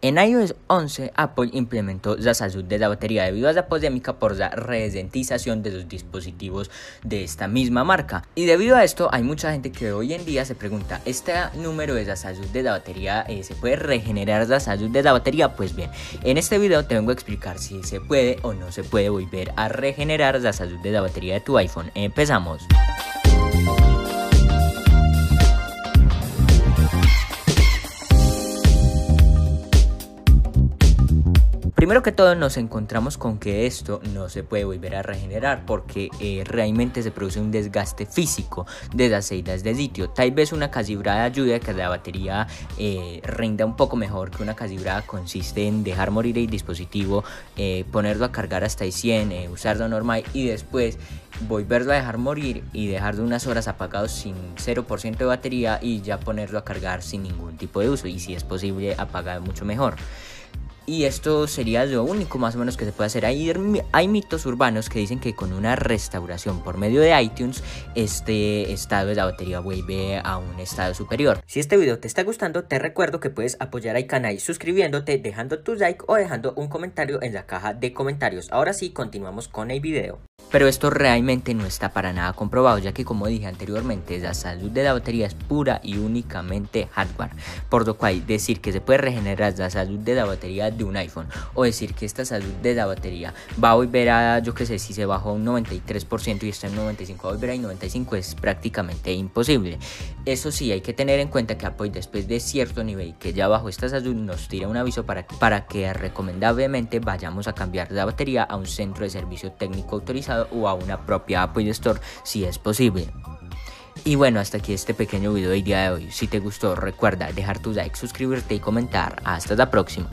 En iOS 11, Apple implementó la salud de la batería debido a la polémica por la redentización de los dispositivos de esta misma marca. Y debido a esto, hay mucha gente que hoy en día se pregunta, ¿este número de la salud de la batería eh, se puede regenerar la salud de la batería? Pues bien, en este video te vengo a explicar si se puede o no se puede volver a regenerar la salud de la batería de tu iPhone. Empezamos. Primero que todo nos encontramos con que esto no se puede volver a regenerar porque eh, realmente se produce un desgaste físico de las celdas de litio. Tal vez una calibrada ayude a que la batería eh, rinda un poco mejor que una calibrada consiste en dejar morir el dispositivo, eh, ponerlo a cargar hasta el 100, usarlo normal y después volverlo a dejar morir y dejarlo unas horas apagado sin 0% de batería y ya ponerlo a cargar sin ningún tipo de uso y si es posible apagar mucho mejor. Y esto sería lo único más o menos que se puede hacer. Hay, hay mitos urbanos que dicen que con una restauración por medio de iTunes, este estado de la batería vuelve a un estado superior. Si este video te está gustando, te recuerdo que puedes apoyar al canal suscribiéndote, dejando tu like o dejando un comentario en la caja de comentarios. Ahora sí, continuamos con el video. Pero esto realmente no está para nada comprobado, ya que como dije anteriormente, la salud de la batería es pura y únicamente hardware. Por lo cual, decir que se puede regenerar la salud de la batería de un iPhone o decir que esta salud de la batería va a volver a, yo que sé, si se bajó un 93% y está en 95, va a volver a 95 es prácticamente imposible. Eso sí, hay que tener en cuenta que Apple después de cierto nivel que ya bajó esta salud nos tira un aviso para, para que recomendablemente vayamos a cambiar la batería a un centro de servicio técnico autorizado o a una propia Apple Store si es posible. Y bueno, hasta aquí este pequeño video del día de hoy. Si te gustó, recuerda dejar tu like, suscribirte y comentar. Hasta la próxima.